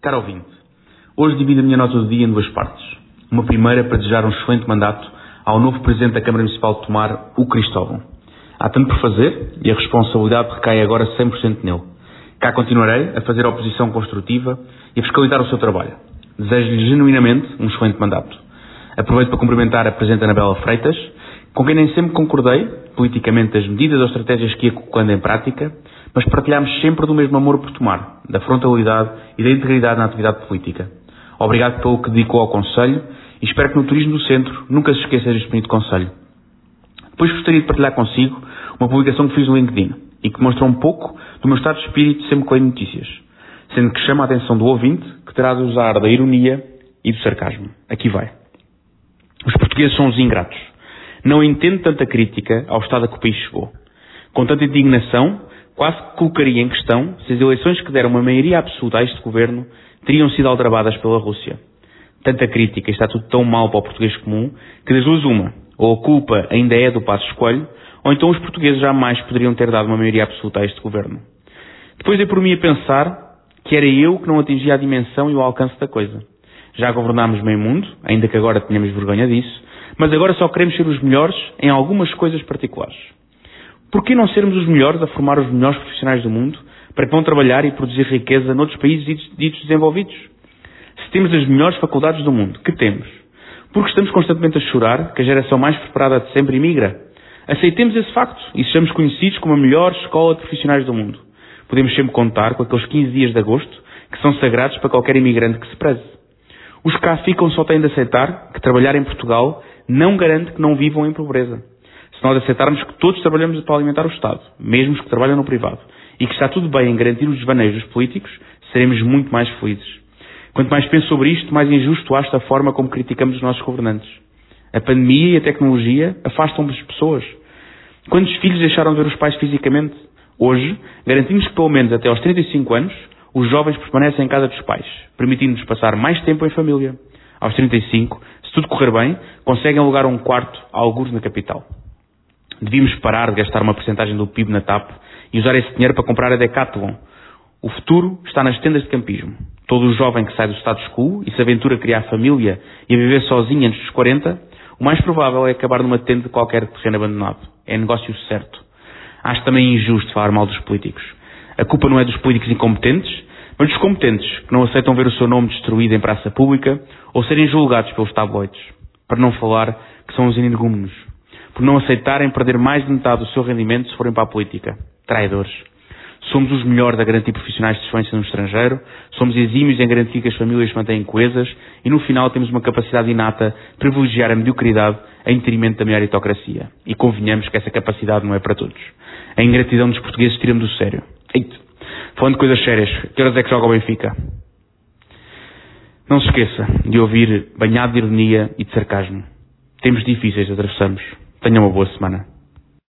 Caro ouvinte, hoje divido a minha nota do dia em duas partes. Uma primeira para desejar um excelente mandato ao novo Presidente da Câmara Municipal de Tomar, o Cristóvão. Há tanto por fazer e a responsabilidade recai agora 100% nele. Cá continuarei a fazer a oposição construtiva e a fiscalizar o seu trabalho. Desejo-lhe genuinamente um excelente mandato. Aproveito para cumprimentar a Presidente Anabela Freitas, com quem nem sempre concordei, politicamente, das medidas ou estratégias que ia colocando em prática, mas partilhamos sempre do mesmo amor por tomar, da frontalidade e da integridade na atividade política. Obrigado pelo que dedicou ao Conselho e espero que no Turismo do Centro nunca se esqueça deste bonito Conselho. Depois gostaria de partilhar consigo uma publicação que fiz no LinkedIn e que demonstra um pouco do meu estado de espírito sempre que leio notícias, sendo que chama a atenção do ouvinte que terá de usar da ironia e do sarcasmo. Aqui vai. Os portugueses são os ingratos. Não entendo tanta crítica ao estado a que o país chegou. Com tanta indignação, quase que colocaria em questão se as eleições que deram uma maioria absoluta a este governo teriam sido aldrabadas pela Rússia. Tanta crítica está tudo tão mal para o português comum que das duas uma, ou a culpa ainda é do passo escolho, ou então os portugueses jamais poderiam ter dado uma maioria absoluta a este governo. Depois dei por mim a pensar que era eu que não atingia a dimensão e o alcance da coisa. Já governámos meio mundo, ainda que agora tenhamos vergonha disso, mas agora só queremos ser os melhores em algumas coisas particulares. Por que não sermos os melhores a formar os melhores profissionais do mundo para que vão trabalhar e produzir riqueza noutros países ditos desenvolvidos? Se temos as melhores faculdades do mundo, que temos? Porque estamos constantemente a chorar que a geração mais preparada de sempre imigra? Aceitemos esse facto e sejamos conhecidos como a melhor escola de profissionais do mundo. Podemos sempre contar com aqueles 15 dias de agosto que são sagrados para qualquer imigrante que se preze. Os que cá ficam só têm de aceitar que trabalhar em Portugal não garante que não vivam em pobreza se nós aceitarmos que todos trabalhamos para alimentar o Estado, mesmo os que trabalham no privado, e que está tudo bem em garantir os desvaneios dos políticos, seremos muito mais felizes. Quanto mais penso sobre isto, mais injusto acho a forma como criticamos os nossos governantes. A pandemia e a tecnologia afastam as pessoas. Quantos filhos deixaram de ver os pais fisicamente? Hoje, garantimos que pelo menos até aos 35 anos, os jovens permanecem em casa dos pais, permitindo-nos passar mais tempo em família. Aos 35, se tudo correr bem, conseguem alugar um quarto a alguns na capital. Devíamos parar de gastar uma porcentagem do PIB na TAP e usar esse dinheiro para comprar a Decathlon. O futuro está nas tendas de campismo. Todo jovem que sai do status quo e se aventura a criar família e a viver sozinho antes dos 40, o mais provável é acabar numa tenda de qualquer terreno abandonado. É negócio certo. Acho também injusto falar mal dos políticos. A culpa não é dos políticos incompetentes, mas dos competentes, que não aceitam ver o seu nome destruído em praça pública ou serem julgados pelos tabloides. Para não falar que são os energúmenos por não aceitarem perder mais de metade do seu rendimento se forem para a política. Traidores. Somos os melhores a garantir profissionais de excelência no estrangeiro, somos exímios em garantir que as famílias se mantêm coesas e no final temos uma capacidade inata de privilegiar a mediocridade em detrimento da meritocracia. E convenhamos que essa capacidade não é para todos. A ingratidão dos portugueses tira-me do sério. Eita. Falando de coisas sérias, que horas é que joga o Benfica? Não se esqueça de ouvir banhado de ironia e de sarcasmo. Tempos difíceis atravessamos. Tenha uma boa semana.